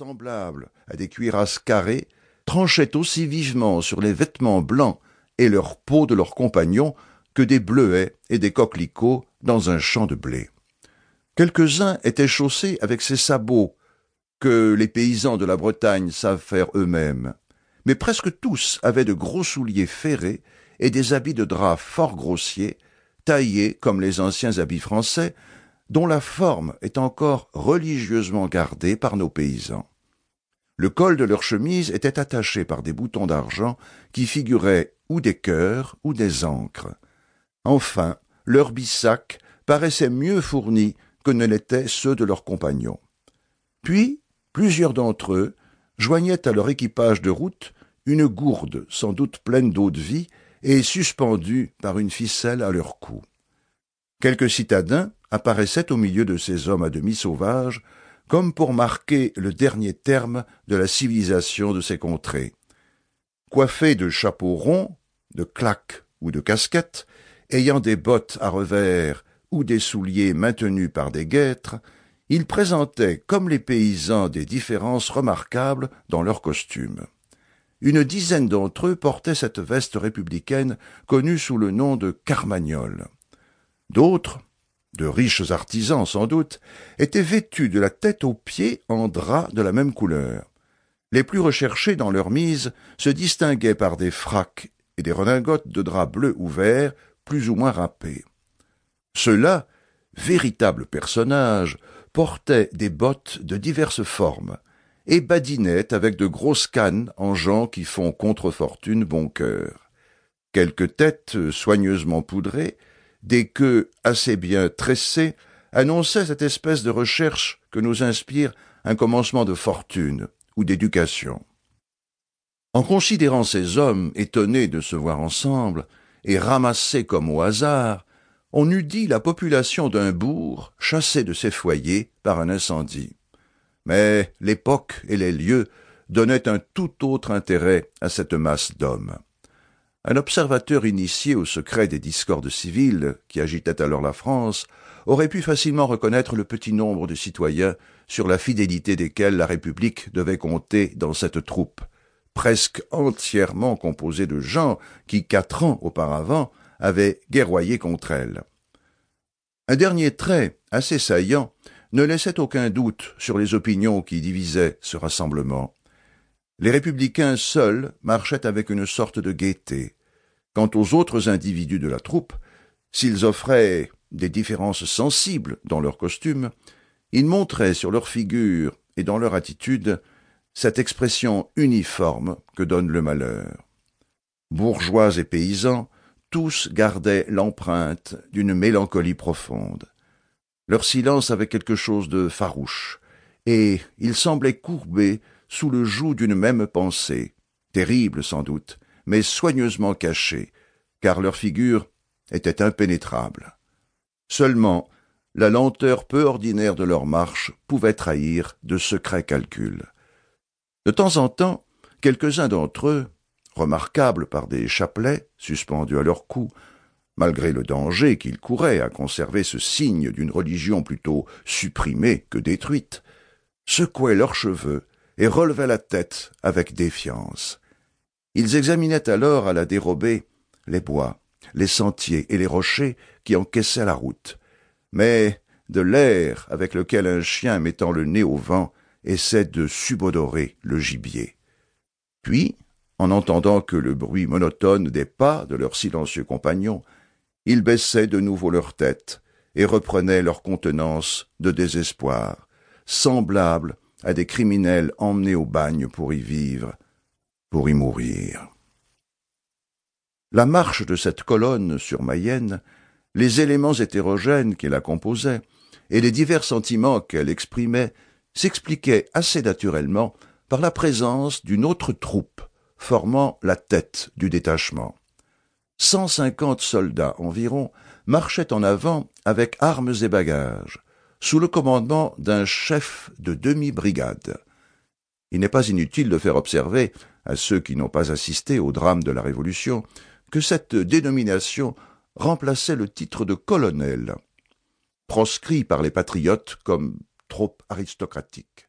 semblables à des cuirasses carrées, tranchaient aussi vivement sur les vêtements blancs et leur peau de leurs compagnons que des bleuets et des coquelicots dans un champ de blé. Quelques-uns étaient chaussés avec ces sabots que les paysans de la Bretagne savent faire eux-mêmes, mais presque tous avaient de gros souliers ferrés et des habits de drap fort grossiers, taillés comme les anciens habits français, dont la forme est encore religieusement gardée par nos paysans. Le col de leur chemise était attaché par des boutons d'argent qui figuraient ou des cœurs ou des ancres. Enfin, leurs bissacs paraissaient mieux fournis que ne l'étaient ceux de leurs compagnons. Puis, plusieurs d'entre eux joignaient à leur équipage de route une gourde sans doute pleine d'eau de vie et suspendue par une ficelle à leur cou. Quelques citadins apparaissaient au milieu de ces hommes à demi sauvages, comme pour marquer le dernier terme de la civilisation de ces contrées. Coiffés de chapeaux ronds, de claques ou de casquettes, ayant des bottes à revers ou des souliers maintenus par des guêtres, ils présentaient, comme les paysans, des différences remarquables dans leurs costumes. Une dizaine d'entre eux portaient cette veste républicaine connue sous le nom de carmagnole. D'autres, de riches artisans sans doute, étaient vêtus de la tête aux pieds en drap de la même couleur. Les plus recherchés dans leur mise se distinguaient par des fracs et des redingotes de drap bleu ou vert, plus ou moins râpés. Ceux-là, véritables personnages, portaient des bottes de diverses formes, et badinaient avec de grosses cannes en gens qui font contre-fortune bon cœur. Quelques têtes soigneusement poudrées des queues assez bien tressées, annonçaient cette espèce de recherche que nous inspire un commencement de fortune ou d'éducation. En considérant ces hommes étonnés de se voir ensemble et ramassés comme au hasard, on eût dit la population d'un bourg chassée de ses foyers par un incendie. Mais l'époque et les lieux donnaient un tout autre intérêt à cette masse d'hommes. Un observateur initié au secret des discordes civiles qui agitaient alors la France aurait pu facilement reconnaître le petit nombre de citoyens sur la fidélité desquels la République devait compter dans cette troupe, presque entièrement composée de gens qui, quatre ans auparavant, avaient guerroyé contre elle. Un dernier trait, assez saillant, ne laissait aucun doute sur les opinions qui divisaient ce rassemblement. Les républicains seuls marchaient avec une sorte de gaieté. Quant aux autres individus de la troupe, s'ils offraient des différences sensibles dans leurs costumes, ils montraient sur leur figure et dans leur attitude cette expression uniforme que donne le malheur. Bourgeois et paysans, tous gardaient l'empreinte d'une mélancolie profonde. Leur silence avait quelque chose de farouche, et ils semblaient courbés sous le joug d'une même pensée, terrible sans doute, mais soigneusement cachée, car leur figure était impénétrable. Seulement, la lenteur peu ordinaire de leur marche pouvait trahir de secrets calculs. De temps en temps, quelques-uns d'entre eux, remarquables par des chapelets suspendus à leur cou, malgré le danger qu'ils couraient à conserver ce signe d'une religion plutôt supprimée que détruite, secouaient leurs cheveux et relevaient la tête avec défiance. Ils examinaient alors à la dérobée les bois, les sentiers et les rochers qui encaissaient la route, mais de l'air avec lequel un chien mettant le nez au vent essaie de subodorer le gibier. Puis, en entendant que le bruit monotone des pas de leurs silencieux compagnons, ils baissaient de nouveau leur tête et reprenaient leur contenance de désespoir, semblable à des criminels emmenés au bagne pour y vivre, pour y mourir. La marche de cette colonne sur Mayenne, les éléments hétérogènes qui la composaient, et les divers sentiments qu'elle exprimait s'expliquaient assez naturellement par la présence d'une autre troupe formant la tête du détachement. Cent cinquante soldats environ marchaient en avant avec armes et bagages, sous le commandement d'un chef de demi-brigade. Il n'est pas inutile de faire observer à ceux qui n'ont pas assisté au drame de la Révolution que cette dénomination remplaçait le titre de colonel, proscrit par les patriotes comme trop aristocratique.